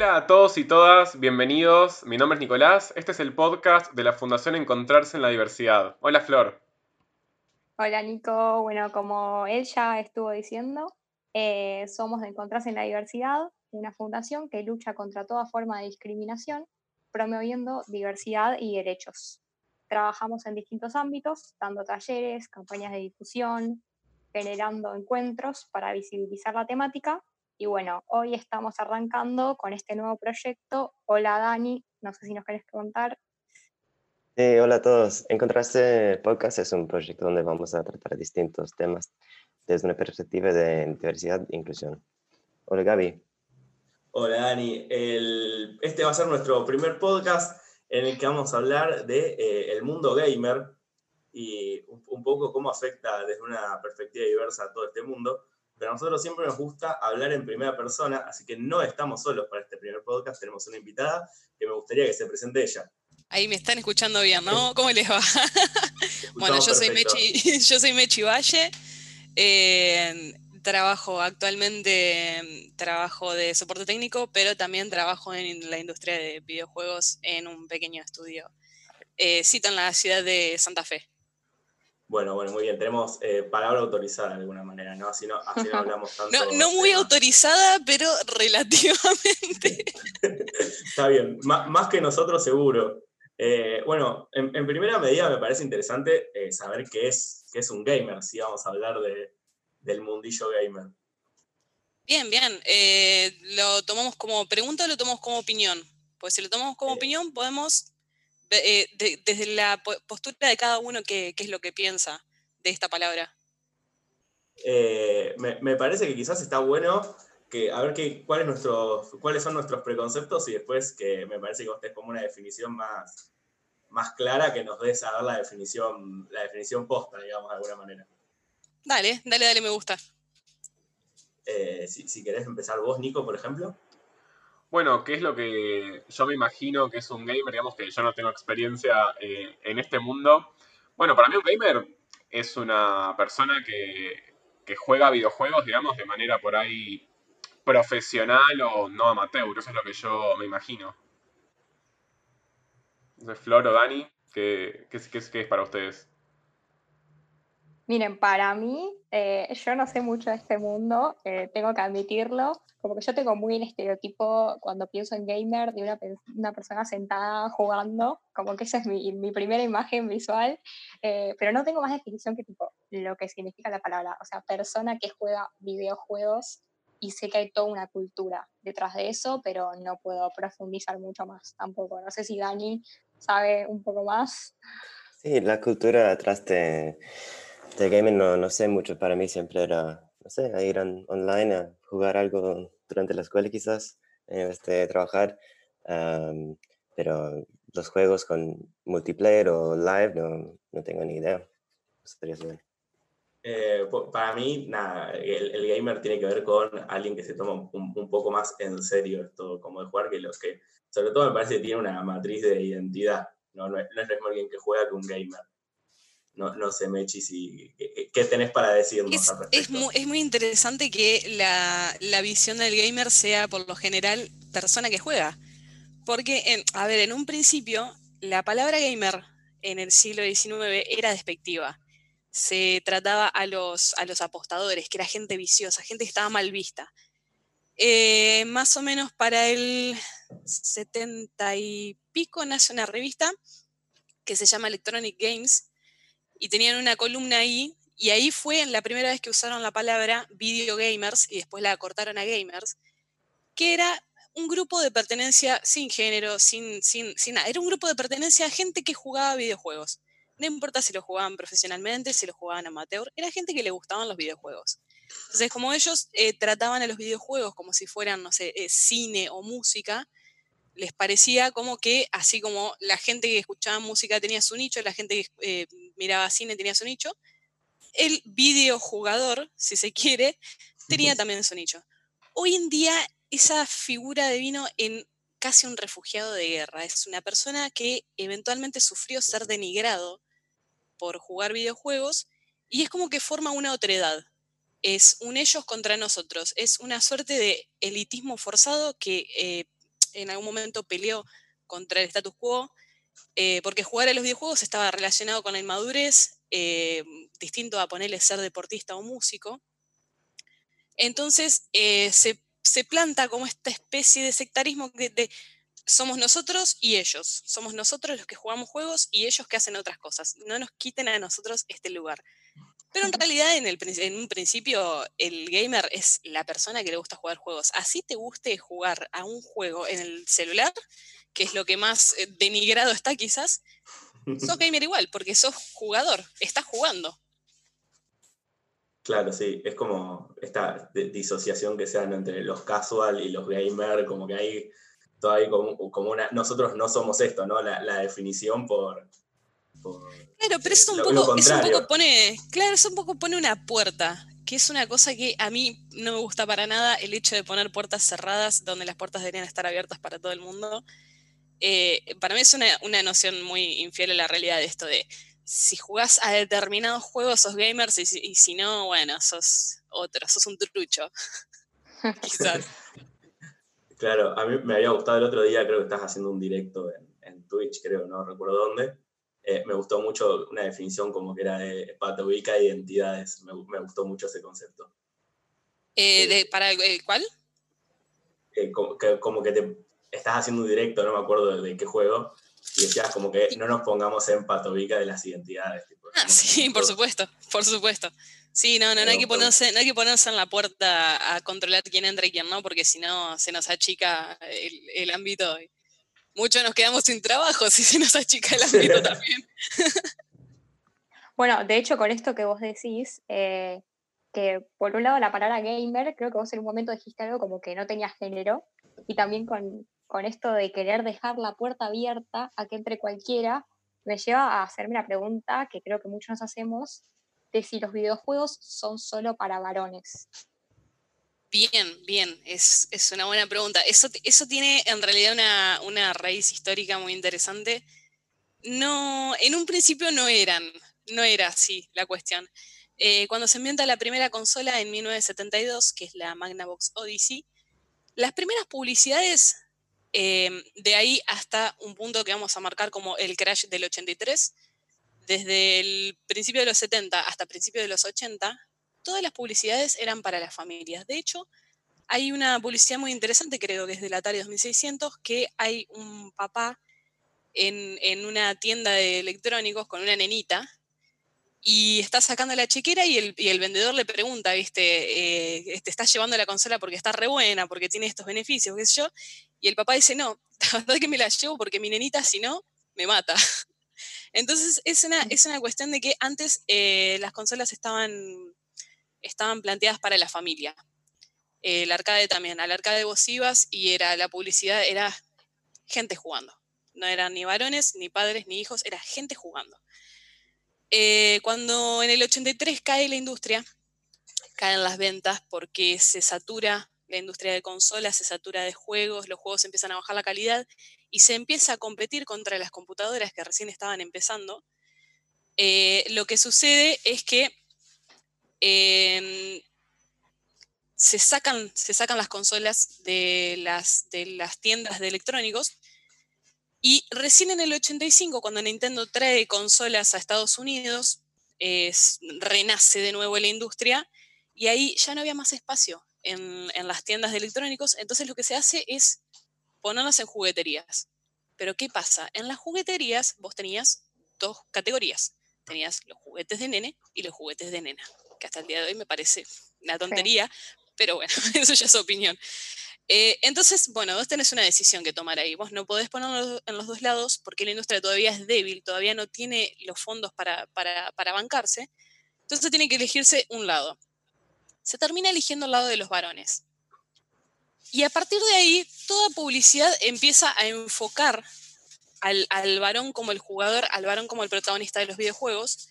Hola a todos y todas, bienvenidos. Mi nombre es Nicolás. Este es el podcast de la Fundación Encontrarse en la Diversidad. Hola Flor. Hola Nico. Bueno, como él ya estuvo diciendo, eh, somos de Encontrarse en la Diversidad, una fundación que lucha contra toda forma de discriminación, promoviendo diversidad y derechos. Trabajamos en distintos ámbitos, dando talleres, campañas de difusión, generando encuentros para visibilizar la temática. Y bueno, hoy estamos arrancando con este nuevo proyecto. Hola Dani, no sé si nos querés contar. hola a todos. Encontraste Podcast es un proyecto donde vamos a tratar distintos temas desde una perspectiva de diversidad e inclusión. Hola Gaby. Hola Dani. este va a ser nuestro primer podcast en el que vamos a hablar del de, eh, mundo gamer y un, poco cómo afecta desde una perspectiva diversa a todo este mundo. Pero a nosotros siempre nos gusta hablar en primera persona, así que no estamos solos para este primer podcast. Tenemos una invitada que me gustaría que se presente ella. Ahí me están escuchando bien, ¿no? ¿Cómo les va? bueno, yo soy, Mechi, yo soy Mechi Valle. Eh, trabajo actualmente, trabajo de soporte técnico, pero también trabajo en la industria de videojuegos en un pequeño estudio. Eh, cito en la ciudad de Santa Fe. Bueno, bueno, muy bien. Tenemos eh, palabra autorizada de alguna manera, ¿no? Así no, así no hablamos tanto. No, muy autorizada, pero relativamente. Está bien, más, que nosotros seguro. Eh, bueno, en, primera medida me parece interesante eh, saber qué es, qué es un gamer, si vamos a hablar de, del mundillo gamer. Bien, bien. ¿Lo tomamos como pregunta o lo tomamos como opinión? Pues si lo tomamos como opinión, podemos eh, desde la postura de cada uno, ¿qué, es lo que piensa de esta palabra? Eh, me, parece que quizás está bueno que a ver qué, cuál cuáles son nuestros preconceptos y después que me parece que vos tenés como una definición más, más clara que nos des a dar la definición, la definición posta, digamos, de alguna manera. Dale, dale, dale, me gusta. Eh, si, si querés empezar vos, Nico, por ejemplo. Bueno, ¿qué es lo que yo me imagino que es un gamer? Digamos que yo no tengo experiencia eh, en este mundo. Bueno, para mí un gamer es una persona que, juega videojuegos, digamos, de manera por ahí profesional o no amateur. Eso es lo que yo me imagino. Entonces, Flor o Dani, ¿qué, qué, qué es para ustedes? Miren, para mí, eh, yo no sé mucho de este mundo, eh, tengo que admitirlo, como que yo tengo muy el estereotipo cuando pienso en gamer de una, persona sentada jugando, como que esa es mi, mi primera imagen visual, eh, pero no tengo más definición que tipo lo que significa la palabra, o sea, persona que juega videojuegos y sé que hay toda una cultura detrás de eso, pero no puedo profundizar mucho más tampoco. No sé si Dani sabe un poco más. Sí, la cultura detrás de de gaming no, no sé mucho, para mí siempre era, no sé, ir online a jugar algo durante la escuela quizás, vez de trabajar, pero los juegos con multiplayer o live no, no tengo ni idea. Eh, para mí, nada, el, gamer tiene que ver con alguien que se toma un, un, poco más en serio esto como de jugar que los que, sobre todo me parece que tiene una matriz de identidad, no, no, es, no mismo alguien que juega que un gamer no, no sé, Mechi, si, ¿qué, tenés para decirnos es, al respecto? Es muy, es muy interesante que la, visión del gamer sea, por lo general, persona que juega. Porque, a ver, en un principio, la palabra gamer en el siglo XIX era despectiva. Se trataba a los, a los apostadores, que era gente viciosa, gente que estaba mal vista. Eh, más o menos para el 70 y pico nace una revista que se llama Electronic Games, y tenían una columna ahí, y ahí fue la primera vez que usaron la palabra video gamers y después la cortaron a gamers, que era un grupo de pertenencia sin género, sin, sin, sin nada. Era un grupo de pertenencia a gente que jugaba videojuegos. No importa si lo jugaban profesionalmente, si lo jugaban amateur, era gente que le gustaban los videojuegos. Entonces, como ellos eh, trataban a los videojuegos como si fueran, no sé, eh, cine o música, les parecía como que, así como la gente que escuchaba música tenía su nicho, la gente que eh, miraba cine tenía su nicho, el videojugador, si se quiere, tenía también su nicho. Hoy en día esa figura de vino en casi un refugiado de guerra. Es una persona que eventualmente sufrió ser denigrado por jugar videojuegos y es como que forma una otredad. Es un ellos contra nosotros. Es una suerte de elitismo forzado que eh, en algún momento peleó contra el status quo, eh, porque jugar a los videojuegos estaba relacionado con la inmadurez, eh, distinto a ponerle ser deportista o músico. Entonces se, planta como esta especie de sectarismo de, somos nosotros y ellos, somos nosotros los que jugamos juegos y ellos que hacen otras cosas. No nos quiten a nosotros este lugar. Pero en realidad, en, el, en un principio, el gamer es la persona que le gusta jugar juegos. Así te guste jugar a un juego en el celular, que es lo que más eh, denigrado está quizás, sos gamer igual, porque sos jugador, estás jugando. Claro, sí, es como esta disociación que se dan entre los casual y los gamer, como que hay todavía como, como una... Nosotros no somos esto, ¿no? La, definición por, Claro, pero eso un, poco, un poco pone, claro, eso un poco pone una puerta, que es una cosa que a mí no me gusta para nada, el hecho de poner puertas cerradas donde las puertas deberían estar abiertas para todo el mundo. Eh, para mí es una, noción muy infiel a la realidad de esto de si jugás a determinados juegos sos gamers y si, no, bueno, sos otro, sos un trucho. Quizás. Claro, a mí me había gustado el otro día, creo que estás haciendo un directo en, en Twitch, creo, no recuerdo dónde, eh, me gustó mucho una definición como que era de patobica e identidades. Me, me, gustó mucho ese concepto. Eh, de, ¿Para cuál? Como que, como, que, te estás haciendo un directo, no me acuerdo de, qué juego, y decías como que no nos pongamos en patobica de las identidades. ah, sí, por supuesto, por supuesto. Sí, no, no, no, hay que ponerse, no hay que ponerse en la puerta a controlar quién entra y quién no, porque si no se nos achica el, el ámbito muchos nos quedamos sin trabajo si se nos achica el ámbito también. bueno, de hecho, con esto que vos decís, eh, que por un lado la palabra gamer, creo que vos en un momento dijiste algo como que no tenía género, y también con, con esto de querer dejar la puerta abierta a que entre cualquiera, me lleva a hacerme la pregunta que creo que muchos nos hacemos, de si los videojuegos son solo para varones. Bien, bien, es, una buena pregunta. Eso, eso tiene en realidad una, raíz histórica muy interesante. No, en un principio no eran, no era así la cuestión. Eh, cuando se inventa la primera consola en 1972, que es la Magnavox Odyssey, las primeras publicidades, eh, de ahí hasta un punto que vamos a marcar como el crash del 83, desde el principio de los 70 hasta el principio de los 80, todas las publicidades eran para las familias. De hecho, hay una publicidad muy interesante, creo que es del Atari 2600, que hay un papá en, una tienda de electrónicos con una nenita y está sacando la chequera y el, vendedor le pregunta, ¿viste? Eh, ¿Te este, estás llevando la consola porque está re buena, porque tiene estos beneficios, qué sé yo? Y el papá dice, no, la verdad que me la llevo porque mi nenita, si no, me mata. Entonces, es una, es una cuestión de que antes eh, las consolas estaban estaban planteadas para la familia. El arcade también, al arcade vos ibas y era la publicidad, era gente jugando. No eran ni varones, ni padres, ni hijos, era gente jugando. Eh, cuando en el 83 cae la industria, caen las ventas porque se satura la industria de consolas, se satura de juegos, los juegos empiezan a bajar la calidad y se empieza a competir contra las computadoras que recién estaban empezando. Eh, lo que sucede es que Em, se, sacan, las consolas de las, de las tiendas de electrónicos y recién en el 85, cuando Nintendo trae consolas a Estados Unidos, renace de nuevo la industria y ahí ya no había más espacio en, en, las tiendas de electrónicos, entonces lo que se hace es ponerlas en jugueterías. Pero ¿qué pasa? En las jugueterías vos tenías dos categorías. Tenías los juguetes de nene y los juguetes de nena que hasta el día de hoy me parece una tontería, pero bueno, eso ya es opinión. Eh, entonces, bueno, vos tenés una decisión que tomar ahí. Vos no podés ponerlo en los dos lados porque la industria todavía es débil, todavía no tiene los fondos para, para, para bancarse. Entonces tiene que elegirse un lado. Se termina eligiendo el lado de los varones. Y a partir de ahí, toda publicidad empieza a enfocar al, al varón como el jugador, al varón como el protagonista de los videojuegos,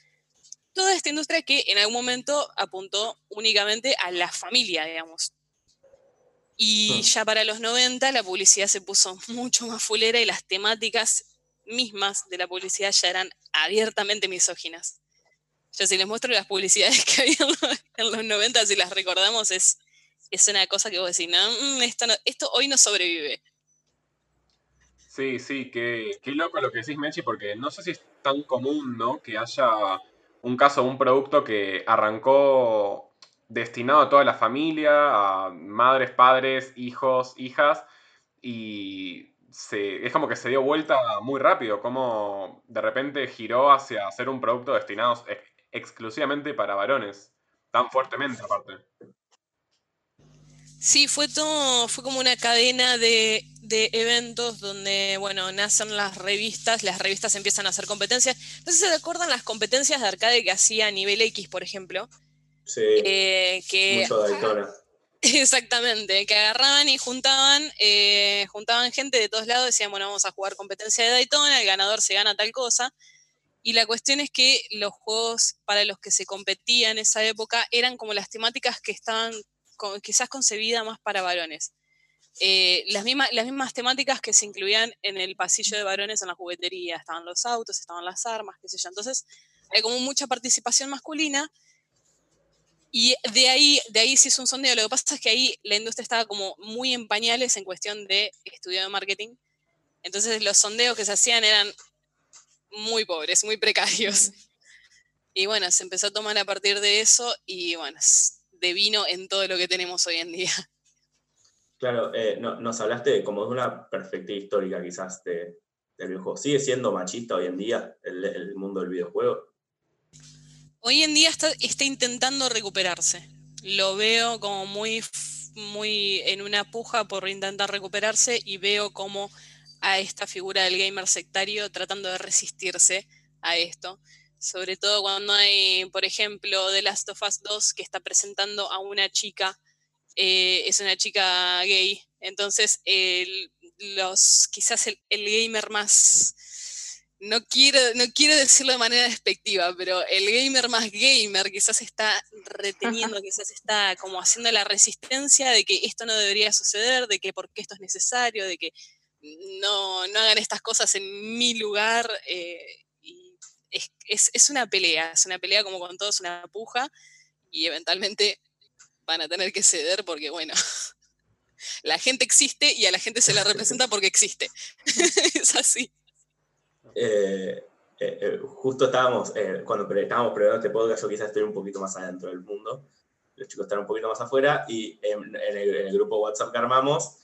toda esta industria que en algún momento apuntó únicamente a la familia, digamos. Y ya para los 90 la publicidad se puso mucho más fulera y las temáticas mismas de la publicidad ya eran abiertamente misóginas. Yo si les muestro las publicidades que había en los 90, si las recordamos, es, es una cosa que vos decís, no, mm, esto, esto hoy no sobrevive. Sí, sí, qué, qué loco lo que decís, Mechi, porque no sé si es tan común, ¿no? Que haya un caso, un producto que arrancó destinado a toda la familia, a madres, padres, hijos, hijas, y se, es como que se dio vuelta muy rápido, como de repente giró hacia hacer un producto destinado ex- exclusivamente para varones, tan fuertemente aparte. Sí, fue todo, fue como una cadena de, de eventos donde, bueno, nacen las revistas, las revistas empiezan a hacer competencias. No sé si se acuerdan las competencias de arcade que hacía nivel X, por ejemplo, Sí, eh, que mucho. Exactamente, que agarraban y juntaban, eh, juntaban gente de todos lados, decían, bueno, vamos a jugar competencia de Daytona, el ganador se gana tal cosa. Y la cuestión es que los juegos para los que se competía en esa época eran como las temáticas que estaban co- quizás concebidas más para varones. Eh, las, mismas, las mismas temáticas que se incluían en el pasillo de varones en la juguetería, estaban los autos, estaban las armas, qué sé yo. Entonces, hay como mucha participación masculina y de ahí, de ahí se hizo un sondeo. Lo que pasa es que ahí la industria estaba como muy en pañales en cuestión de estudio de marketing. Entonces los sondeos que se hacían eran muy pobres, muy precarios. Y bueno, se empezó a tomar a partir de eso y bueno, devino en todo lo que tenemos hoy en día. Claro, eh, no- nos hablaste de como de una perspectiva histórica quizás de, del videojuego. ¿Sigue siendo machista hoy en día el, el mundo del videojuego? Hoy en día está, está intentando recuperarse. Lo veo como muy, muy en una puja por intentar recuperarse y veo como a esta figura del gamer sectario tratando de resistirse a esto. Sobre todo cuando hay, por ejemplo, The Last of Us 2 que está presentando a una chica, eh, es una chica gay. Entonces, los, quizás el gamer más, no quiero, no quiero decirlo de manera despectiva, pero el gamer más gamer quizás está reteniendo, quizás está como haciendo la resistencia de que esto no debería suceder, de que por qué esto es necesario, de que no, no hagan estas cosas en mi lugar. eh, y es, es- es una pelea, es una pelea como con todos, una puja, y eventualmente van a tener que ceder porque, bueno, la gente existe y a la gente se la representa porque existe. es así. Eh, eh, eh, justo estábamos, cuando estábamos probando este podcast, yo quizás estoy un poquito más adentro del mundo, los chicos están un poquito más afuera, y en, el, grupo WhatsApp que armamos,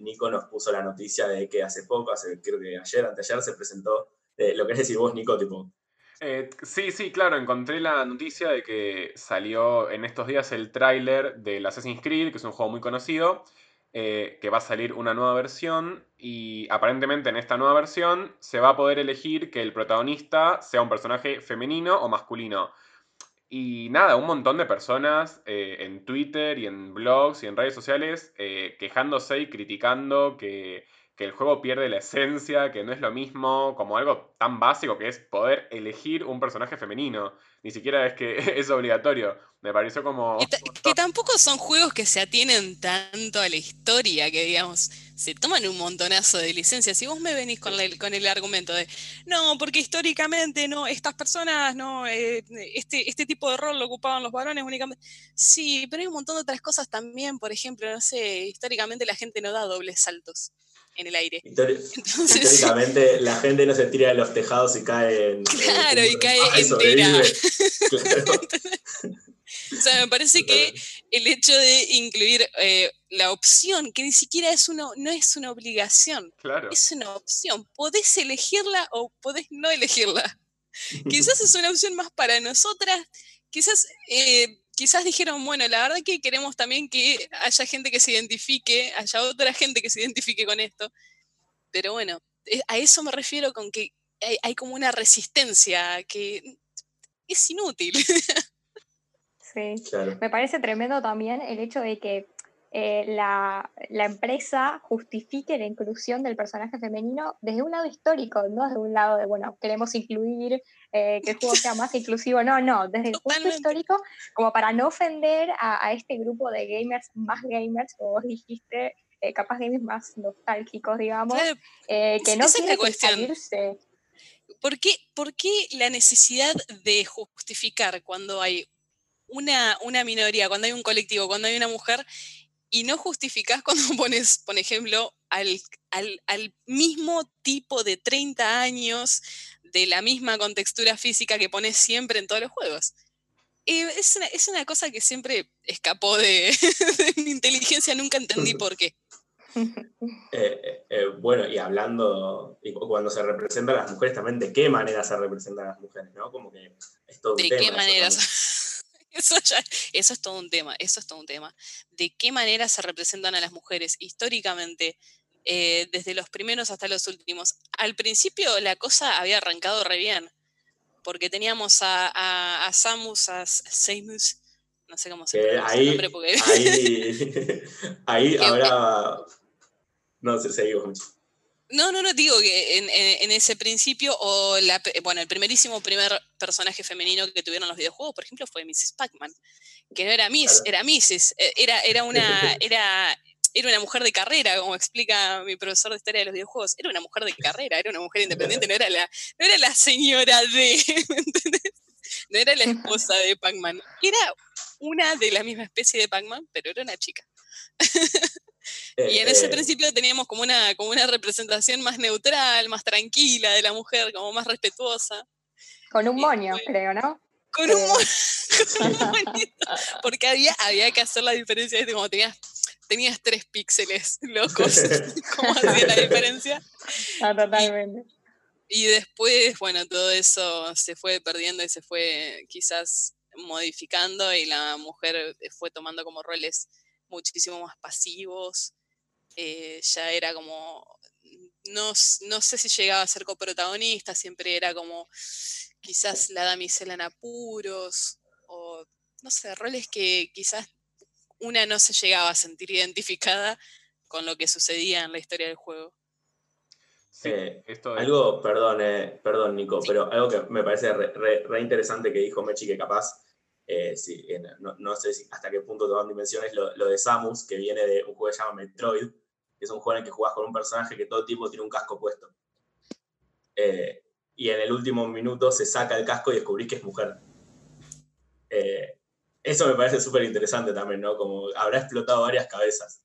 Nico nos puso la noticia de que hace poco, creo que ayer, anteayer, se presentó, lo querés decir vos, Nico, tipo, sí, sí, claro, encontré la noticia de que salió en estos días el tráiler del Assassin's Creed, que es un juego muy conocido, eh, que va a salir una nueva versión y aparentemente en esta nueva versión se va a poder elegir que el protagonista sea un personaje femenino o masculino. Y nada, un montón de personas eh, en Twitter y en blogs y en redes sociales eh, quejándose y criticando que, que el juego pierde la esencia, que no es lo mismo, como algo tan básico que es poder elegir un personaje femenino. Ni siquiera es que es obligatorio. Me pareció como... Que, que tampoco son juegos que se atienen tanto a la historia, que digamos, se toman un montonazo de licencias. Si vos me venís con, la- con el argumento de, no, porque históricamente no, estas personas, no, eh, este, este tipo de rol lo ocupaban los varones únicamente. Sí, pero hay un montón de otras cosas también, por ejemplo, no sé, históricamente la gente no da dobles saltos en el aire. histori- Entonces, históricamente la gente no se tira de los tejados y cae en... Claro, en- y cae Ay, entera. Claro. O sea, me parece que el hecho de incluir eh, la opción, que ni siquiera es una, no es una obligación, Claro. es una opción. Podés elegirla o podés no elegirla. Quizás es una opción más para nosotras. Quizás, eh, quizás dijeron, bueno, la verdad que queremos también que haya gente que se identifique, haya otra gente que se identifique con esto. Pero bueno, eh, a eso me refiero con que hay, hay como una resistencia que es inútil. Sí. Claro. Me parece tremendo también el hecho de que eh, la, la empresa justifique la inclusión del personaje femenino desde un lado histórico, no desde un lado de, bueno, queremos incluir eh, que el juego sea más inclusivo. No, no, desde el punto histórico, como para no ofender a, a este grupo de gamers, más gamers, como vos dijiste, eh, capaz gamers más nostálgicos, digamos, Claro, que no quieren salirse. ¿Por qué, por qué la necesidad de justificar cuando hay una, una minoría, cuando hay un colectivo, cuando hay una mujer, y no justificás cuando pones, por ejemplo, al, al, mismo tipo de 30 años, de la misma contextura física que pones siempre en todos los juegos. es, una, es, una, cosa que siempre escapó de, mi inteligencia, nunca entendí por qué. Eh, eh, bueno, y hablando, cuando se representan las mujeres también, ¿de qué manera se representan las mujeres? ¿no? Como que es todo ¿De qué manera? Eso, eso, es todo un tema, eso es todo un tema. ¿De qué manera se representan a las mujeres históricamente? Eh, desde los primeros hasta los últimos. Al principio la cosa había arrancado re bien, porque teníamos a, a, Samus, a Samus, no sé cómo se pronuncia el nombre porque... Ahí, ahí habrá... No sé, seguimos. No, no, no, digo que en, ese principio, o la, bueno, el primerísimo primer personaje femenino que tuvieron los videojuegos, por ejemplo, fue Mrs. Pac-Man, que no era Miss, era Mrs., e, era, era una, era, era una mujer de carrera, como explica mi profesor de historia de los videojuegos, era una mujer de carrera, era una mujer independiente, no era la, no era la señora de, ¿entendés? No era la esposa de Pac-Man, era una de la misma especie de Pac-Man, pero era una chica. y en ese eh, principio teníamos como una, como una representación más neutral, más tranquila de la mujer, como más respetuosa. Con un moño, creo, ¿no? Con un, moño, porque había, había que hacer la diferencia de como tenías, tenías tres píxeles locos, ¿cómo hacía la diferencia? Ah, totalmente. Y, y después, bueno, todo eso se fue perdiendo y se fue quizás modificando y la mujer fue tomando como roles muchísimo más pasivos, eh, ya era como, no, no, sé si llegaba a ser coprotagonista, siempre era como quizás la damisela en apuros, o no sé, roles que quizás una no se llegaba a sentir identificada con lo que sucedía en la historia del juego. Sí, eh, Algo, perdón, eh, perdón Nico, pero algo que me parece re, interesante que dijo Mechi, que capaz eh, no, sé hasta qué punto te dan dimensiones lo, de Samus, que viene de un juego que se llama Metroid, que es un juego en el que jugás con un personaje que todo el tiempo tiene un casco puesto. Eh, y en el último minuto se saca el casco y descubrís que es mujer. Eh, eso me parece súper interesante también, ¿no? Como habrá explotado varias cabezas.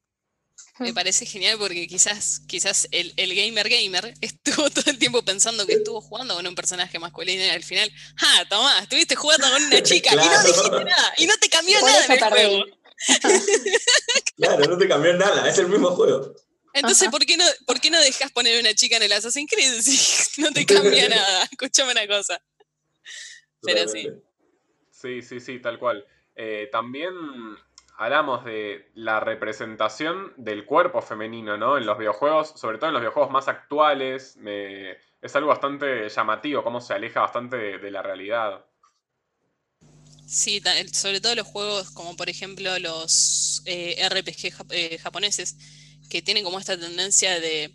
Me parece genial porque quizás, quizás el, gamer gamer estuvo todo el tiempo pensando que estuvo jugando con un personaje masculino y al final, ¡ah, Tomás! Estuviste jugando con una chica y no dijiste nada y no te cambió nada en el juego. claro, no te cambió nada, es el mismo juego. Entonces, ¿por qué, no, ¿por qué no dejas poner una chica en el Assassin's Creed si no te cambia nada? Escúchame una cosa. Pero sí. Sí, sí, sí, tal cual. Eh, también hablamos de la representación del cuerpo femenino, ¿no? En los videojuegos, sobre todo en los videojuegos más actuales, es algo bastante llamativo, cómo se aleja bastante de, la realidad. Sí, sobre todo los juegos como por ejemplo los eh, RPG eh, japoneses, que tienen como esta tendencia de,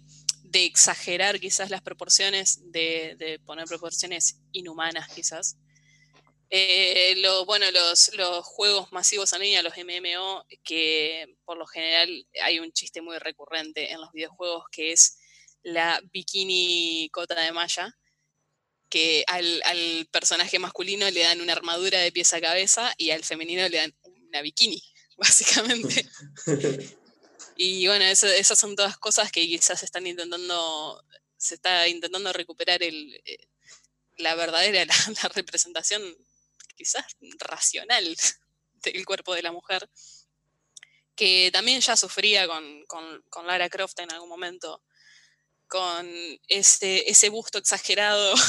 exagerar quizás las proporciones, de poner proporciones inhumanas quizás. Eh, lo, bueno, los, juegos masivos en línea, los MMO, que por lo general hay un chiste muy recurrente en los videojuegos que es la bikini cota de malla, que al, personaje masculino le dan una armadura de pies a cabeza y al femenino le dan una bikini, básicamente. y bueno, esas son todas cosas que quizás están intentando, se está intentando recuperar el, eh, la verdadera la representación quizás racional del cuerpo de la mujer, que también ya sufría con, Lara Croft en algún momento, con ese, ese busto exagerado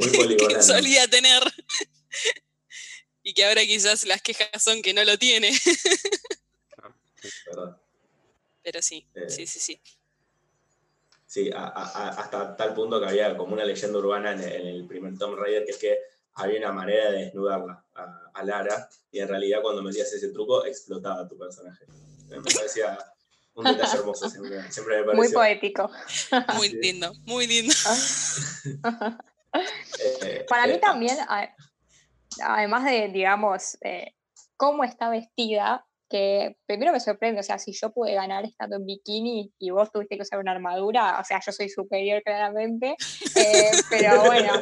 que solía tener y que ahora quizás las quejas son que no lo tiene. Pero sí, eh, sí, sí, sí. Sí, hasta tal punto que había como una leyenda urbana en el primer Tomb Raider, que es que había una manera de desnudarla a, Lara y en realidad cuando metías ese truco explotaba tu personaje. Me parecía un detalle hermoso, siempre, me pareció. Muy poético. Muy lindo, muy lindo. Eh, Para mí eh, también, además de, digamos, eh, cómo está vestida, que primero me sorprende, o sea, si yo pude ganar estando en bikini y vos tuviste que usar una armadura, o sea, yo soy superior claramente, eh, pero bueno,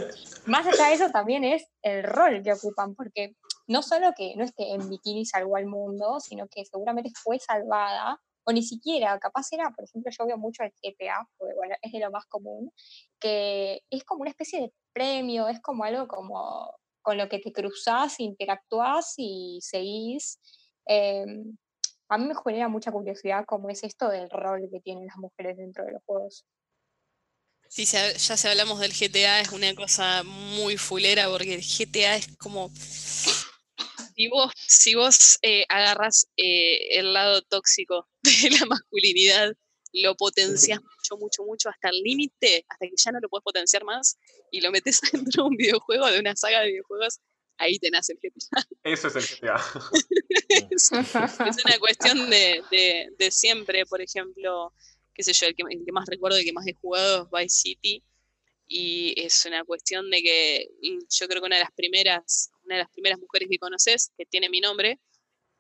más allá de eso también es el rol que ocupan, porque no solo que no es que en bikini salvó al mundo, sino que seguramente fue salvada o ni siquiera, capaz era, por ejemplo, yo veo mucho el GTA, porque bueno, es de lo más común, que es como una especie de premio, es como algo como con lo que te cruzás, interactuás y seguís. Em, a mí me genera mucha curiosidad cómo es esto del rol que tienen las mujeres dentro de los juegos. Sí, ya si hablamos del GTA es una cosa muy fulera porque el GTA es como si vos, si vos eh, agarras eh, el lado tóxico de la masculinidad, lo potencias mucho, mucho, mucho hasta el límite, hasta que ya no lo puedes potenciar más y lo metes dentro de un videojuego, de una saga de videojuegos, ahí te nace el GTA. Eso es el GTA. es, una cuestión de, de, siempre, por ejemplo, qué sé yo, el que, el que más recuerdo y que más he jugado es Vice City y es una cuestión de que yo creo que una de las primeras una de las primeras mujeres que conoces, que tiene mi nombre,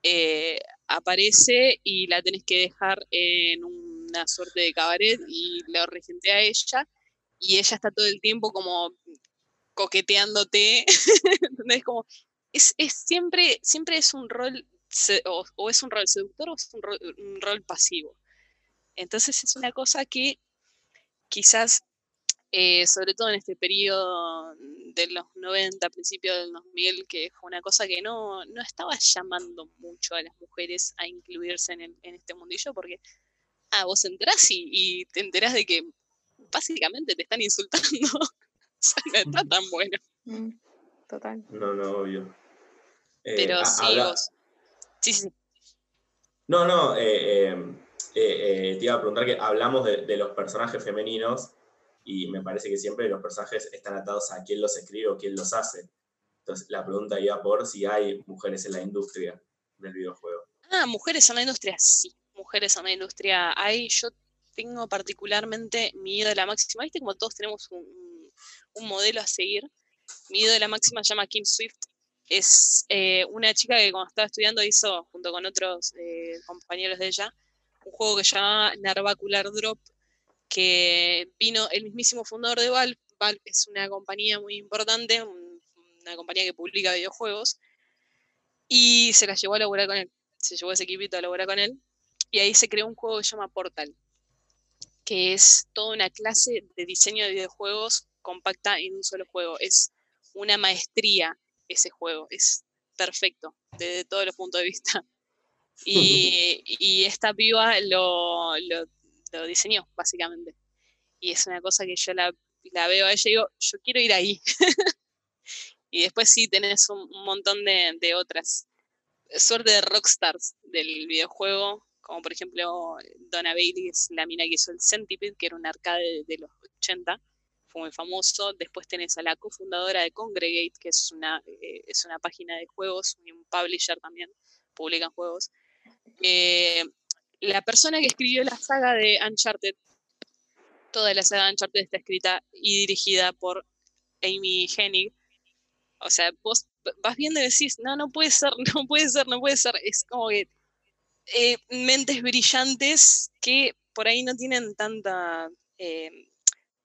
eh, aparece y la tenés que dejar en una suerte de cabaret y la regenté a ella y ella está todo el tiempo como coqueteándote, es Como, es, siempre, siempre es un rol, o, es un rol seductor o es un rol pasivo. Entonces es una cosa que quizás eh, sobre todo en este periodo de los 90, principios del 2000, que fue una cosa que no, estaba llamando mucho a las mujeres a incluirse en, este mundillo, porque ah, vos entrás y, te enterás de que básicamente te están insultando. no está tan bueno. Mm, total. No, no, obvio. Eh, Pero sí, vos. Sí, sí. No, no, eh, te iba a preguntar que hablamos de los personajes femeninos y me parece que siempre los personajes están atados a quién los escribe o quién los hace. Entonces la pregunta iba por si hay mujeres en la industria del videojuego. Ah, mujeres en la industria, sí. Mujeres en la industria hay. Yo tengo particularmente mi de la máxima. ¿Viste como todos tenemos un, modelo a seguir? Mi de la máxima se llama Kim Swift. Es eh, una chica que cuando estaba estudiando hizo, junto con otros eh, compañeros de ella, un juego que se llama Narvacular Drop, que vino el mismísimo fundador de Valve. Valve es una compañía muy importante, una compañía que publica videojuegos, y se la llevó a laburar con él. Se llevó ese equipito a laburar con él, y ahí se creó un juego que se llama Portal, que es toda una clase de diseño de videojuegos compacta en un solo juego. Es una maestría ese juego, es perfecto desde todos los puntos de vista. Y, esta piba lo, lo diseñó, básicamente. Y es una cosa que yo la, veo a ella y digo, yo quiero ir ahí. y después sí tenés un, montón de, otras suerte de rockstars del videojuego, como por ejemplo Donna Bailey, es la mina que hizo el Centipede, que era un arcade de, los 80, fue muy famoso. Después tenés a la cofundadora de Congregate, que es una, eh, es una página de juegos, un publisher también, publican juegos. Eh, la persona que escribió la saga de Uncharted, toda la saga de Uncharted está escrita y dirigida por Amy Hennig. O sea, vos vas viendo y decís, no, no puede ser, no puede ser, no puede ser. Es como que eh, mentes brillantes que por ahí no tienen tanta,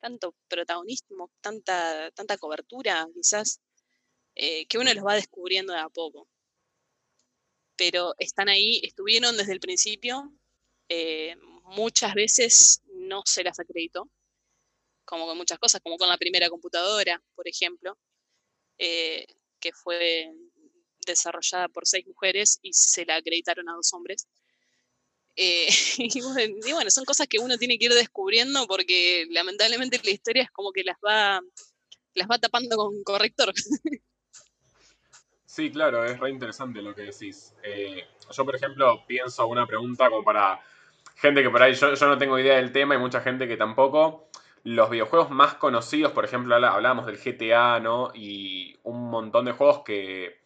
tanto protagonismo, tanta, tanta cobertura, quizás, eh, que uno los va descubriendo de a poco. Pero están ahí, estuvieron desde el principio, eh, muchas veces no se las acreditó, como con muchas cosas, como con la primera computadora, por ejemplo, eh, que fue desarrollada por seis mujeres y se la acreditaron a dos hombres. Eh, y, bueno, son cosas que uno tiene que ir descubriendo porque lamentablemente la historia es como que las va, las va tapando con corrector. Sí, claro, es re interesante lo que decís. yo, por ejemplo, pienso una pregunta como para gente que por ahí yo, no tengo idea del tema y mucha gente que tampoco. Los videojuegos más conocidos, por ejemplo, hablábamos del GTA, ¿no? Y un montón de juegos que,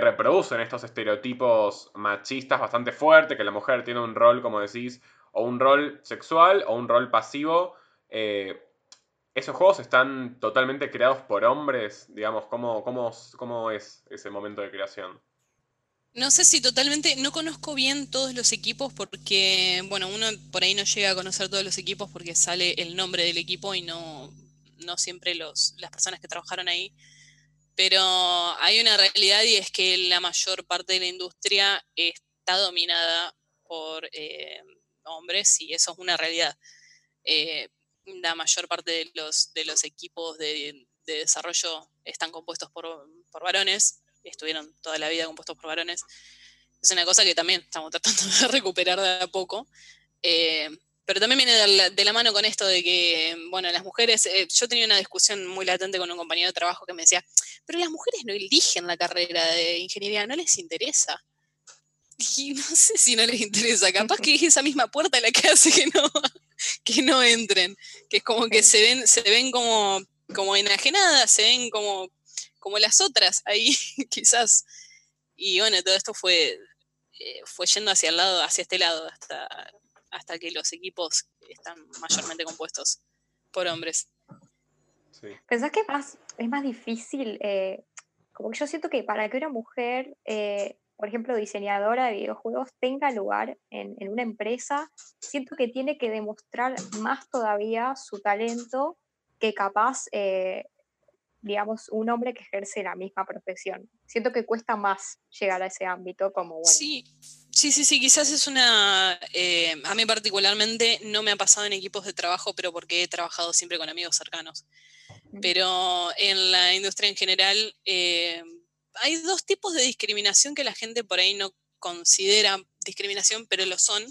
reproducen estos estereotipos machistas bastante fuertes, que la mujer tiene un rol, como decís, o un rol sexual o un rol pasivo. Eh, ¿Esos juegos están totalmente creados por hombres? Digamos, ¿cómo, cómo es ese momento de creación? No sé si totalmente, no conozco bien todos los equipos porque, bueno, uno por ahí no llega a conocer todos los equipos porque sale el nombre del equipo y no, no siempre los, las personas que trabajaron ahí. Pero hay una realidad y es que la mayor parte de la industria está dominada por, eh, hombres y eso es una realidad. Eh, la mayor parte de los, equipos de, desarrollo están compuestos por, varones, estuvieron toda la vida compuestos por varones. Es una cosa que también estamos tratando de recuperar de a poco. Eh, pero también viene de la, mano con esto de que, bueno, las mujeres, eh, yo tenía una discusión muy latente con un compañero de trabajo que me decía, pero las mujeres no eligen la carrera de ingeniería, no les interesa. Y no sé si no les interesa, capaz que es esa misma puerta la que hace que no, que no entren, que es como que se ven, se ven como, como enajenadas, se ven como, como las otras ahí, quizás. Y bueno, todo esto fue, eh, fue yendo hacia el lado, hacia este lado, hasta, hasta que los equipos están mayormente compuestos por hombres. Sí. ¿Pensás que es más, es más difícil? Eh, como que yo siento que para que una mujer eh, por ejemplo, diseñadora de videojuegos tenga lugar en, una empresa, siento que tiene que demostrar más todavía su talento que capaz, eh, digamos, un hombre que ejerce la misma profesión. Siento que cuesta más llegar a ese ámbito como bueno. Sí, sí, sí, sí, quizás es una, eh, a mí particularmente no me ha pasado en equipos de trabajo, pero porque he trabajado siempre con amigos cercanos. Pero en la industria en general, eh, hay dos tipos de discriminación que la gente por ahí no considera discriminación, pero lo son.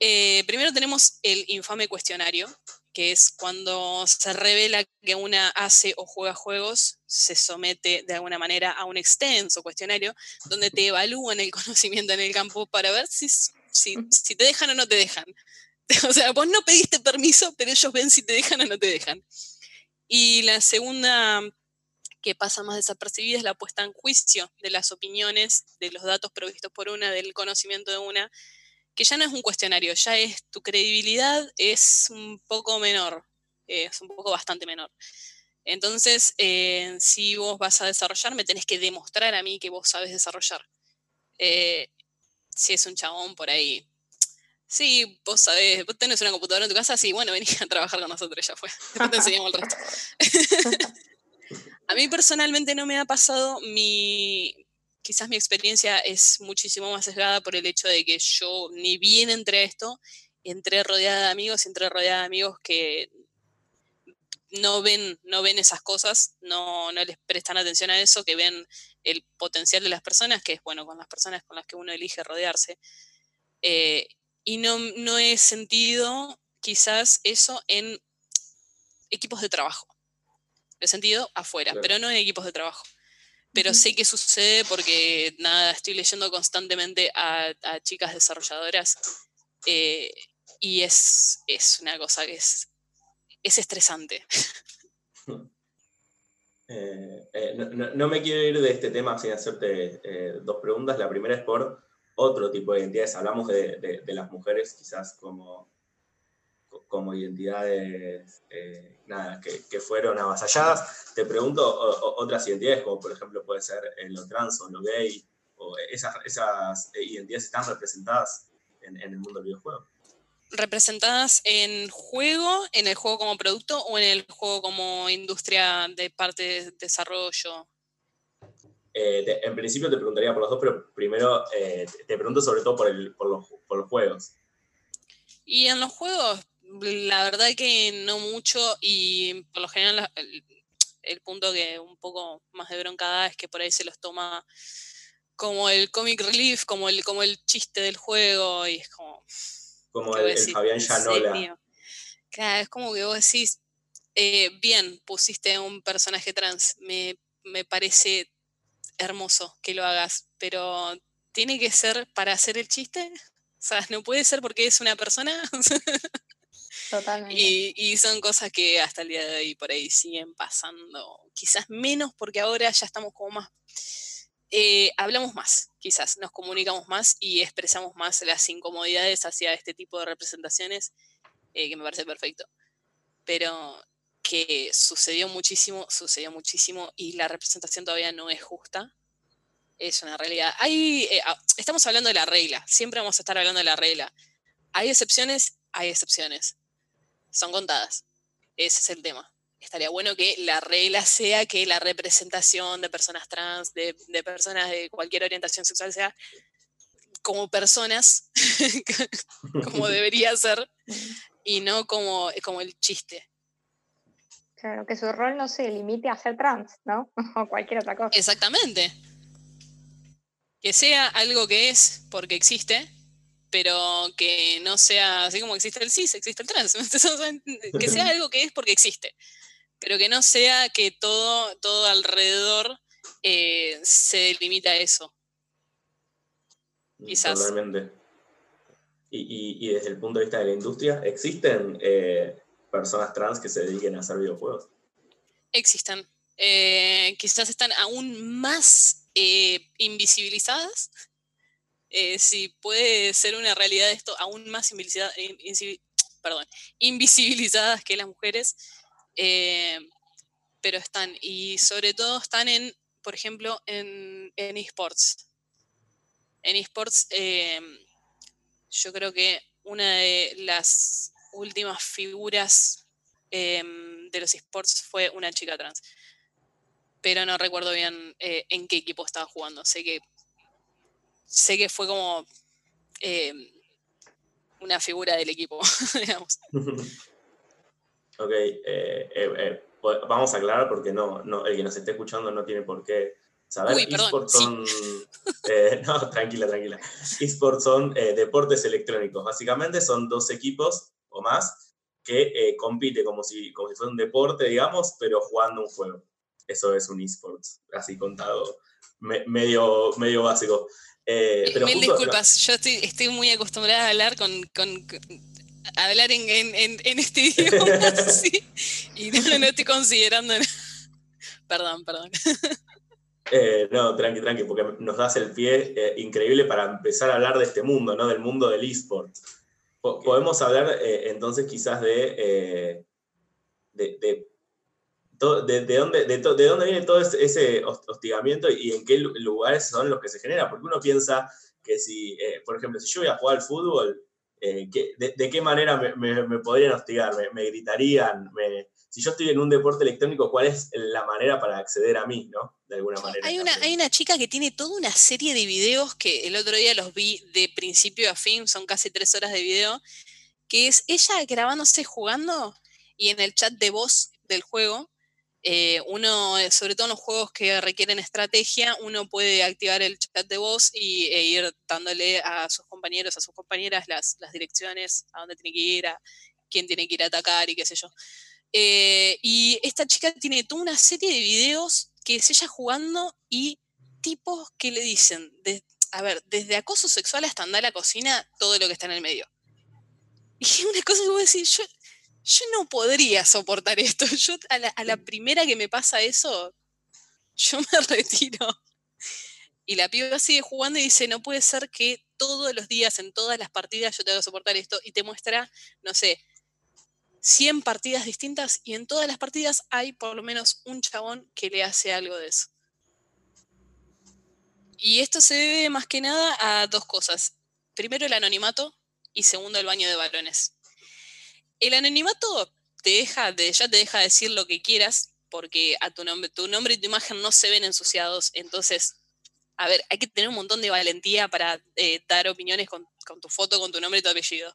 Eh, primero tenemos el infame cuestionario, que es cuando se revela que una hace o juega juegos, se somete de alguna manera a un extenso cuestionario donde te evalúan el conocimiento en el campo para ver si, si, si te dejan o no te dejan. O sea, vos no pediste permiso, pero ellos ven si te dejan o no te dejan. Y la segunda que pasa más desapercibida es la puesta en juicio de las opiniones, de los datos provistos por una, del conocimiento de una, que ya no es un cuestionario, ya es tu credibilidad es un poco menor, es un poco bastante menor. Entonces, eh, si vos vas a desarrollar, me tenés que demostrar a mí que vos sabes desarrollar. Eh, si es un chabón por ahí, sí, vos sabés, vos tenés una computadora en tu casa, sí, bueno, vení a trabajar con nosotros, ya fue. Después te enseñamos el resto. A mí personalmente no me ha pasado mi, quizás mi experiencia es muchísimo más sesgada por el hecho de que yo ni bien entré a esto, entré rodeada de amigos, entré rodeada de amigos que no ven, no ven esas cosas, no, no les prestan atención a eso, que ven el potencial de las personas, que es bueno con las personas con las que uno elige rodearse. Eh, y no, no he sentido quizás eso en equipos de trabajo he sentido afuera, pero no en equipos de trabajo. Pero sé que sucede porque, nada, estoy leyendo constantemente a, chicas desarrolladoras eh, y es, es, una cosa que es, es estresante. Eh, eh, no, me quiero ir de este tema sin hacerte dos preguntas. La primera es por otro tipo de identidades. Hablamos de las mujeres quizás como como identidades eh, nada, que, fueron avasalladas. Te pregunto otras identidades, como por ejemplo puede ser lo trans o lo gay, o esas, esas identidades están representadas en, el mundo del videojuego. ¿Representadas en juego, en el juego como producto o en el juego como industria de parte de desarrollo? Eh, en principio te preguntaría por los dos, pero primero eh, te pregunto sobre todo por, el, por, los, por los juegos. Y en los juegos, la verdad que no mucho y por lo general el, punto que un poco más de broncada es que por ahí se los toma como el comic relief, como el, como el chiste del juego y es como... Como el, Fabián Llanola. Claro, es como que vos decís, eh, bien, pusiste un personaje trans, me, me parece hermoso que lo hagas, pero ¿tiene que ser para hacer el chiste? O sea, no puede ser porque es una persona. Totalmente. Y, son cosas que hasta el día de hoy por ahí siguen pasando. Quizás menos porque ahora ya estamos como más... Eh, hablamos más, quizás, nos comunicamos más y expresamos más las incomodidades hacia este tipo de representaciones, eh, que me parece perfecto. Pero que sucedió muchísimo, sucedió muchísimo y la representación todavía no es justa. Es una realidad. Hay, eh, ah, estamos hablando de la regla, siempre vamos a estar hablando de la regla. Hay excepciones, hay excepciones son contadas. Ese es el tema. Estaría bueno que la regla sea que la representación de personas trans, de, personas de cualquier orientación sexual sea como personas, como debería ser, y no como, como el chiste. Claro, que su rol no se limite a ser trans, ¿no? o cualquier otra cosa. Exactamente. Que sea algo que es porque existe, pero que no sea así como existe el cis, existe el trans. que sea algo que es porque existe, pero que no sea que todo, todo alrededor eh, se limita a eso. Quizás. Totalmente. Y, desde el punto de vista de la industria, ¿existen eh, personas trans que se dediquen a hacer videojuegos? Existen. Eh, quizás están aún más invisibilizadas eh, si puede ser una realidad esto aún más perdón, invisibilizadas que las mujeres, eh, pero están, y sobre todo están en, por ejemplo, en, esports. En esports, eh, yo creo que una de las últimas figuras de los esports fue una chica trans. Pero no recuerdo bien en qué equipo estaba jugando. Sé que sé que fue como eh, una figura del equipo, digamos. ok, eh, eh, vamos a aclarar porque no, no, el que nos esté escuchando no tiene por qué saber. esports son. no, tranquila, tranquila. Esports son deportes electrónicos. Básicamente son dos equipos o más que compiten como si, como si fuera un deporte, digamos, pero jugando un juego. Eso es un esports, así contado, medio, medio básico. Eh, Mil disculpas, yo estoy, muy acostumbrada a hablar con, hablar en, este idioma y no, estoy considerando. Perdón, perdón. Eh, no, tranqui, tranqui, porque nos das el pie eh, increíble para empezar a hablar de este mundo, ¿no? Del mundo del eSport. podemos hablar entonces quizás de, de de, dónde, de, dónde viene todo ese, hostigamiento y en qué lugares son los que se genera. Porque uno piensa que si, eh, por ejemplo, si yo voy a jugar al fútbol, eh, de, qué manera me, podrían hostigar? ¿Me, gritarían? si yo estoy en un deporte electrónico, ¿cuál es la manera para acceder a mí, no? De alguna manera. Hay una, hay una chica que tiene toda una serie de videos que el otro día los vi de principio a fin, son casi tres horas de video, que es ella grabándose jugando y en el chat de voz del juego eh, uno, eh, sobre todo en los juegos que requieren estrategia, uno puede activar el chat de voz y, e ir dándole a sus compañeros, a sus compañeras las, direcciones, a dónde tiene que ir, a quién tiene que ir a atacar y qué sé yo. Eh, y esta chica tiene toda una serie de videos que es ella jugando y tipos que le dicen, a ver, desde acoso sexual hasta andar a la cocina, todo lo que está en el medio. Y una cosa que voy a decir, yo, yo no podría soportar esto. Yo a la, primera que me pasa eso, yo me retiro. Y la piba sigue jugando y dice, no puede ser que todos los días, en todas las partidas, yo tenga que soportar esto. Y te muestra, no sé, 100 partidas distintas y en todas las partidas hay por lo menos un chabón que le hace algo de eso. Y esto se debe más que nada a dos cosas. Primero el anonimato y segundo el baño de varones el anonimato te deja, de, ya te deja decir lo que quieras, porque a tu nombre, tu nombre y tu imagen no se ven ensuciados. Entonces, a ver, hay que tener un montón de valentía para eh, dar opiniones con, tu foto, con tu nombre y tu apellido.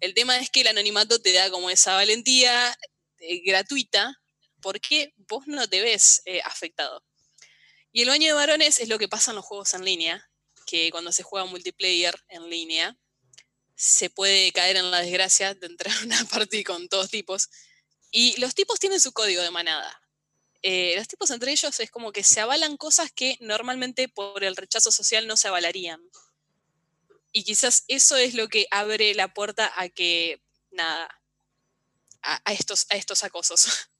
El tema es que el anonimato te da como esa valentía eh, gratuita porque vos no te ves eh, afectado. Y el baño de varones es lo que pasa en los juegos en línea, que cuando se juega multiplayer en línea, se puede caer en la desgracia de entrar a una partida con todos tipos. Y los tipos tienen su código de manada. Eh, los tipos entre ellos es como que se avalan cosas que normalmente por el rechazo social no se avalarían. Y quizás eso es lo que abre la puerta a que, nada, a, estos, a estos acosos.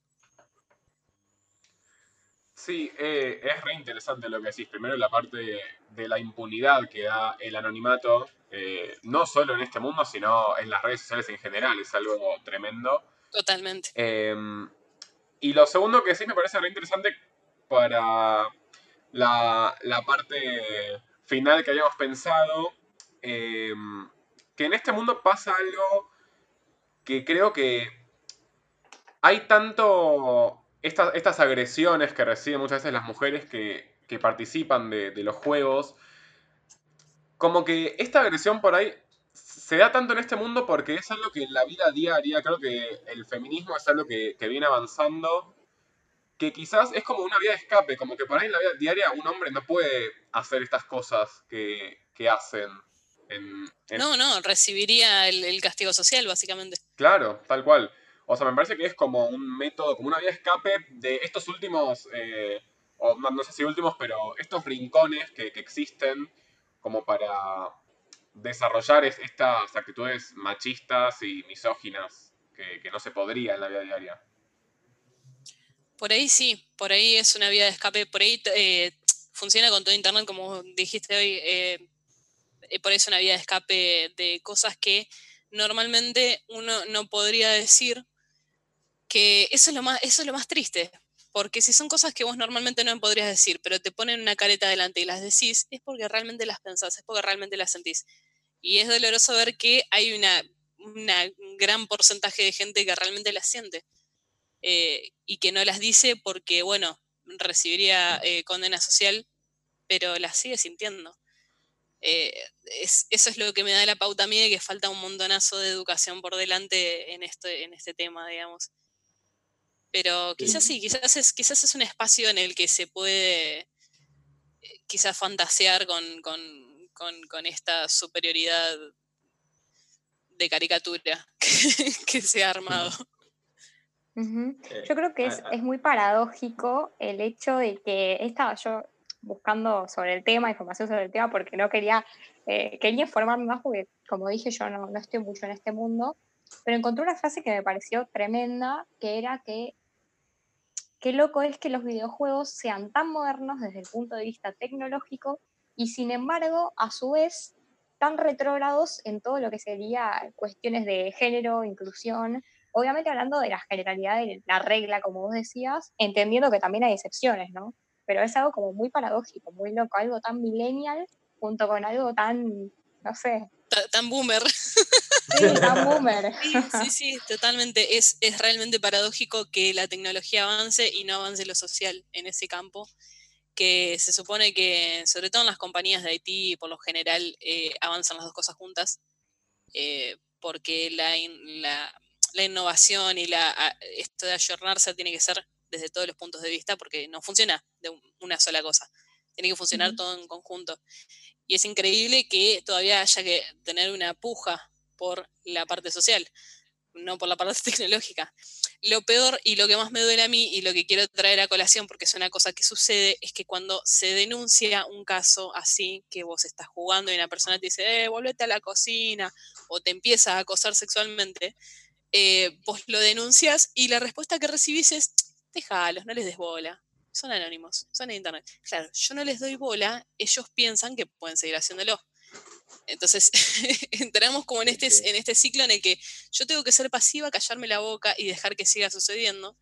Sí, eh, es re interesante lo que decís. Primero la parte de la impunidad que da el anonimato eh, no solo en este mundo, sino en las redes sociales en general, es algo tremendo. Totalmente. Em, y lo segundo que sí me parece re interesante para la, parte final que habíamos pensado, que en este mundo pasa algo que creo que hay tanto estas, agresiones que reciben muchas veces las mujeres que, participan de, de los juegos, como que esta agresión por ahí se da tanto en este mundo porque es algo que en la vida diaria, creo que el feminismo es algo que, viene avanzando, que quizás es como una vía de escape, como que por ahí en la vida diaria un hombre no puede hacer estas cosas que, hacen. No, no, recibiría el, castigo social, básicamente. Claro, tal cual. O sea, me parece que es como un método, como una vía de escape de estos últimos, eh, o no, sé si últimos, pero estos rincones que, que existen como para desarrollar estas actitudes machistas y misóginas que, no se podría en la vida diaria. Por ahí sí, por ahí es una vía de escape, por ahí eh, funciona con todo Internet, como dijiste hoy, eh, eh, por ahí es una vía de escape de cosas que normalmente uno no podría decir que eso es lo más, eso es lo más triste, porque si son cosas que vos normalmente no podrías decir, pero te ponen una careta delante y las decís, es porque realmente las pensás, es porque realmente las sentís. Y es doloroso ver que hay una, un gran porcentaje de gente que realmente las siente eh, y que no las dice porque, bueno, recibiría eh, condena social, pero las sigue sintiendo. Eh, eso es lo que me da la pauta a mí de que falta un montonazo de educación por delante en este, en este tema, digamos. Pero quizás sí, quizás es, quizás es un espacio en el que se puede quizás fantasear con con, esta superioridad de caricatura que, se ha armado. Eh, yo creo que es, muy paradójico el hecho de que estaba yo buscando sobre el tema, información sobre el tema, porque no quería, eh, quería informarme más, porque como dije, yo no, no estoy mucho en este mundo, pero encontré una frase que me pareció tremenda, que era que qué loco es que los videojuegos sean tan modernos desde el punto de vista tecnológico y sin embargo, a su vez, tan retrógrados en todo lo que sería cuestiones de género, inclusión, obviamente hablando de la generalidad de la regla, como vos decías, entendiendo que también hay excepciones, ¿no? Pero es algo como muy paradójico, muy loco, algo tan millennial junto con algo tan, no sé. Tan boomer. Sí, tan boomer. Sí, sí, totalmente. Es, es realmente paradójico que la tecnología avance y no avance lo social en ese campo que se supone que, sobre todo en las compañías de IT, por lo general eh, avanzan las dos cosas juntas, eh, porque la, la, innovación y la, esto de ayornarse tiene que ser desde todos los puntos de vista, porque no funciona de una sola cosa, tiene que funcionar todo en conjunto. Y es increíble que todavía haya que tener una puja por la parte social no por la parte tecnológica. Lo peor y lo que más me duele a mí y lo que quiero traer a colación, porque es una cosa que sucede, es que cuando se denuncia un caso así, que vos estás jugando y una persona te dice, eh, volvete a la cocina, o te empieza a acosar sexualmente, eh, vos lo denuncias y la respuesta que recibís es, déjalos, no les des bola. Son anónimos, son en internet. Claro, yo no les doy bola, ellos piensan que pueden seguir haciéndolo. Entonces, entramos como en este, en este ciclo en el que yo tengo que ser pasiva, callarme la boca y dejar que siga sucediendo.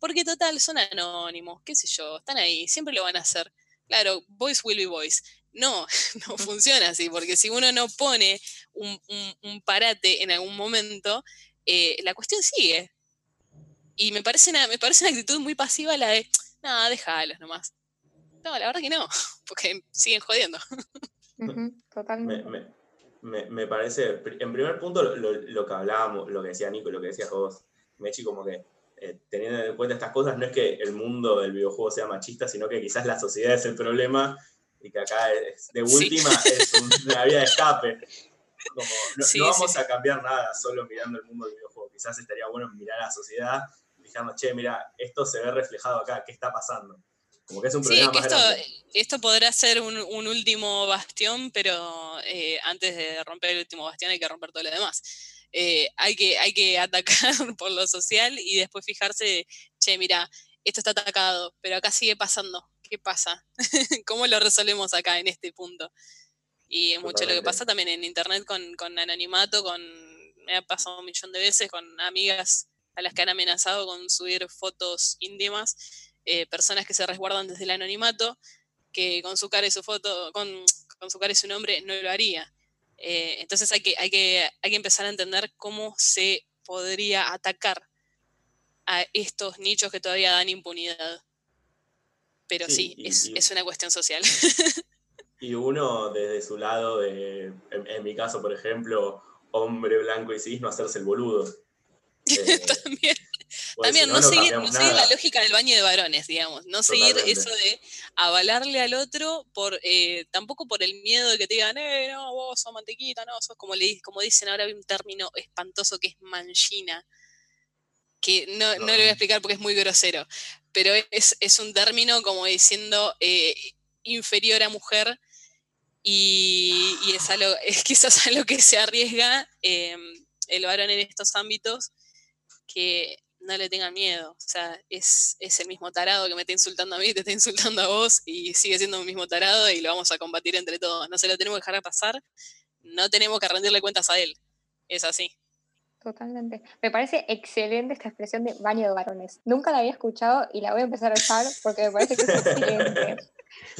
Porque total, son anónimos, qué sé yo, están ahí, siempre lo van a hacer. Claro, voice will be voice. No, no funciona así, porque si uno no pone un, parate en algún momento, eh, la cuestión sigue. Y me parece, una, me parece una actitud muy pasiva la de, nada, déjalos nomás. No, la verdad que no, porque siguen jodiendo. totalmente. Me, parece, en primer punto, lo, que hablábamos, lo que decía Nico, lo que decías vos, Mechi, como que eh, teniendo en cuenta estas cosas, no es que el mundo del videojuego sea machista, sino que quizás la sociedad es el problema y que acá de última es una vía de escape. no, vamos a cambiar nada solo mirando el mundo del videojuego. Quizás estaría bueno mirar a la sociedad y che, mira, esto se ve reflejado acá, ¿qué está pasando? Como que es un problema esto, esto, podrá ser un, último bastión, pero eh, antes de romper el último bastión hay que romper todo lo demás. Eh, hay, que, hay que atacar por lo social y después fijarse, che, mira, esto está atacado, pero acá sigue pasando. ¿Qué pasa? ¿Cómo lo resolvemos acá en este punto? Y es mucho lo que pasa también en internet con, con anonimato, con me ha pasado un millón de veces con amigas a las que han amenazado con subir fotos íntimas eh, personas que se resguardan desde el anonimato, que con su cara y su foto, con, su cara y su nombre no lo haría. Eh, entonces hay que, hay, que, hay que empezar a entender cómo se podría atacar a estos nichos que todavía dan impunidad. Pero sí, es, una cuestión social. y uno desde su lado de, en, mi caso, por ejemplo, hombre blanco y cis, no hacerse el boludo. Eh, También. También no, seguir, la lógica del baño de varones, digamos, no seguir eso de avalarle al otro por eh, tampoco por el miedo de que te digan, eh, no, vos sos mantequita, no, sos como, le, como dicen ahora, hay un término espantoso que es manchina, que no, no, le voy a explicar porque es muy grosero, pero es, es un término como diciendo eh, inferior a mujer y, y, es, algo, es quizás a lo que se arriesga em, el varón en estos ámbitos que no le tengan miedo. O sea, es, es, el mismo tarado que me está insultando a mí, te está insultando a vos y sigue siendo el mismo tarado y lo vamos a combatir entre todos. No se lo tenemos que dejar pasar, no tenemos que rendirle cuentas a él. Es así. Totalmente. Me parece excelente esta expresión de baño de varones. Nunca la había escuchado y la voy a empezar a usar porque me parece que es excelente.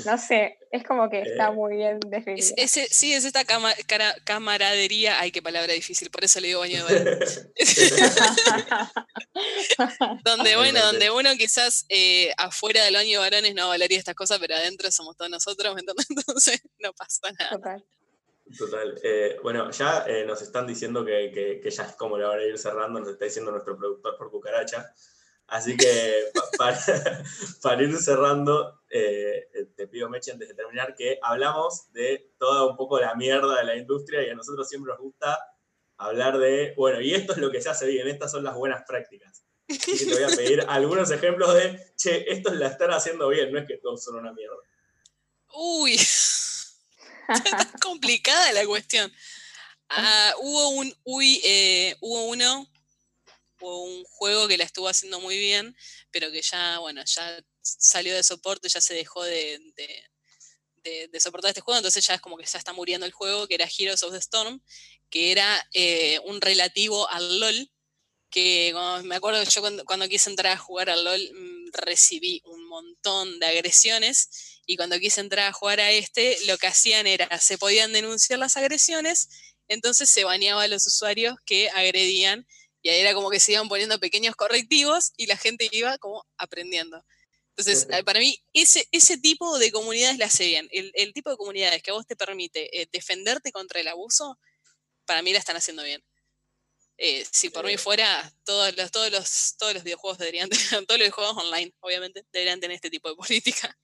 No sé, es como que está eh, muy bien definido. sí, es esta camaradería. Ay, qué palabra difícil, por eso le digo baño de varones. donde, bueno, donde uno quizás eh, afuera del baño de varones no avalaría estas cosas, pero adentro somos todos nosotros, entonces no pasa nada. Total. Eh, bueno, ya eh, nos están diciendo que, ya es como la hora de ir cerrando, nos está diciendo nuestro productor por cucaracha. Así que para, ir cerrando, eh, te pido, Meche, antes de terminar, que hablamos de toda un poco la mierda de la industria y a nosotros siempre nos gusta hablar de, bueno, y esto es lo que se hace bien, estas son las buenas prácticas. Así que te voy a pedir algunos ejemplos de, che, esto la están haciendo bien, no es que todos son una mierda. Uy, Está complicada la cuestión. Ah, hubo un uy, eh, hubo uno, hubo un juego que la estuvo haciendo muy bien, pero que ya, bueno, ya salió de soporte, ya se dejó de, de, soportar este juego, entonces ya es como que ya está muriendo el juego, que era Heroes of the Storm, que era eh, un relativo al LOL, que me acuerdo yo cuando, cuando, quise entrar a jugar al LOL mm, recibí un montón de agresiones y cuando quise entrar a jugar a este, lo que hacían era, se podían denunciar las agresiones, entonces se baneaba a los usuarios que agredían y ahí era como que se iban poniendo pequeños correctivos y la gente iba como aprendiendo. Entonces, eh, para mí, ese, ese tipo de comunidades la hace bien. El, tipo de comunidades que a vos te permite eh, defenderte contra el abuso, para mí la están haciendo bien. Eh, si por mí fuera, todos los, todos los, todos los videojuegos deberían tener, todos los juegos online, obviamente, deberían tener este tipo de política.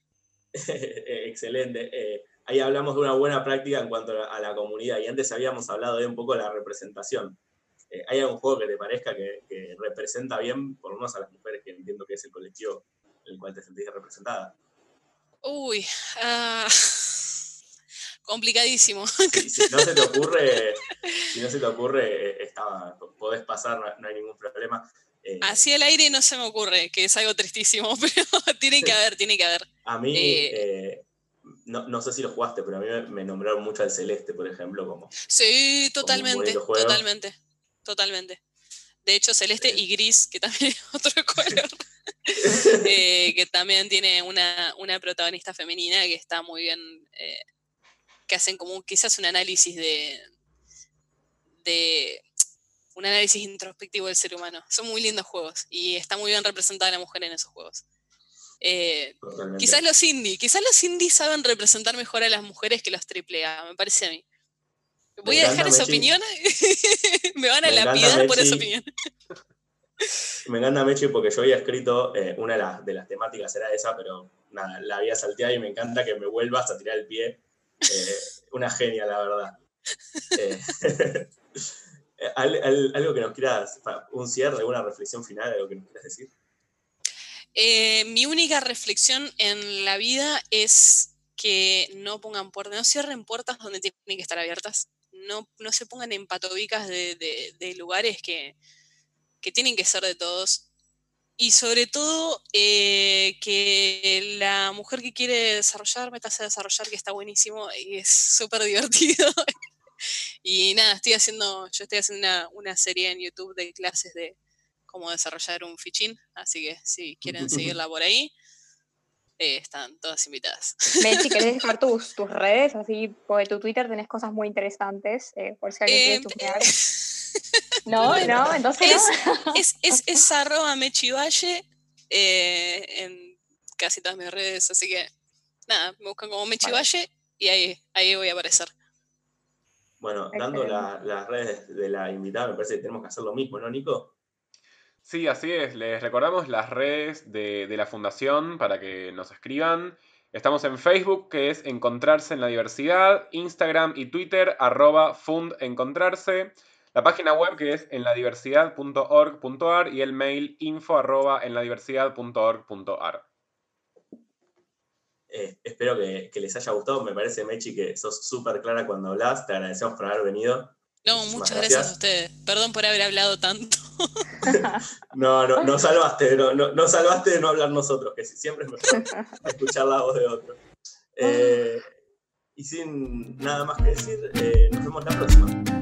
Excelente. Eh, ahí hablamos de una buena práctica en cuanto a la, comunidad y antes habíamos hablado de un poco de la representación. Eh, ¿Hay algún juego que te parezca que, representa bien, por lo menos a las mujeres, que entiendo que es el colectivo en el cual te sentís representada? Uy, uh, complicadísimo. Si, no se te ocurre, si no se te ocurre, eh, está, podés pasar, no hay ningún problema. Eh, Así el aire no se me ocurre, que es algo tristísimo, pero tiene que haber, tiene que haber. A mí, eh, eh, no, sé si lo jugaste, pero a mí me, nombraron mucho al Celeste, por ejemplo, como. Sí, totalmente, totalmente, totalmente. De hecho, Celeste y Gris, que también es otro color, que también tiene una, una, protagonista femenina que está muy bien, que hacen como quizás un análisis de, de un análisis introspectivo del ser humano. Son muy lindos juegos y está muy bien representada la mujer en esos juegos. Eh, quizás los indie, quizás los indie saben representar mejor a las mujeres que los AAA, me parece a mí. Voy a dejar esa opinión. me van a lapidar por esa opinión. me encanta Mechi porque yo había escrito, eh, una de las, temáticas era esa, pero nada, la había salteado y me encanta que me vuelvas a tirar el pie. Eh, una genia, la verdad. Eh, algo que nos quieras, un cierre, alguna reflexión final, algo que nos quieras decir. Mi única reflexión en la vida es que no pongan puertas, no cierren puertas donde tienen que estar abiertas, no, no se pongan en patobicas de, lugares que, tienen que ser de todos. Y sobre todo eh, que la mujer que quiere desarrollar, métase a desarrollar, que está buenísimo y es súper divertido. y nada, estoy haciendo, yo estoy haciendo una, serie en YouTube de clases de cómo desarrollar un fichín, así que si quieren seguirla por ahí, eh, están todas invitadas. si ¿querés dejar tus, tus redes? Así, porque tu Twitter tenés cosas muy interesantes, eh, por si alguien quiere eh, No, no, entonces es, Es, es, es, arroba mechivalle en casi todas mis redes, así que nada, me buscan como mechivalle y ahí, ahí voy a aparecer. Bueno, dando las redes de la invitada, me parece que tenemos que hacer lo mismo, ¿no, Nico? Sí, así es. Les recordamos las redes de, de la fundación para que nos escriban. Estamos en Facebook, que es Encontrarse en la Diversidad, Instagram y Twitter, arroba fundencontrarse. La página web que es enladiversidad.org.ar y el mail info enladiversidad.org.ar. Eh, espero que, les haya gustado. Me parece, Mechi, que sos súper clara cuando hablas. Te agradecemos por haber venido. No, muchas gracias. a ustedes. Perdón por haber hablado tanto. no, no, no salvaste, no, no, salvaste de no hablar nosotros, que siempre es mejor escuchar la voz de otro. Eh, y sin nada más que decir, eh, nos vemos la próxima.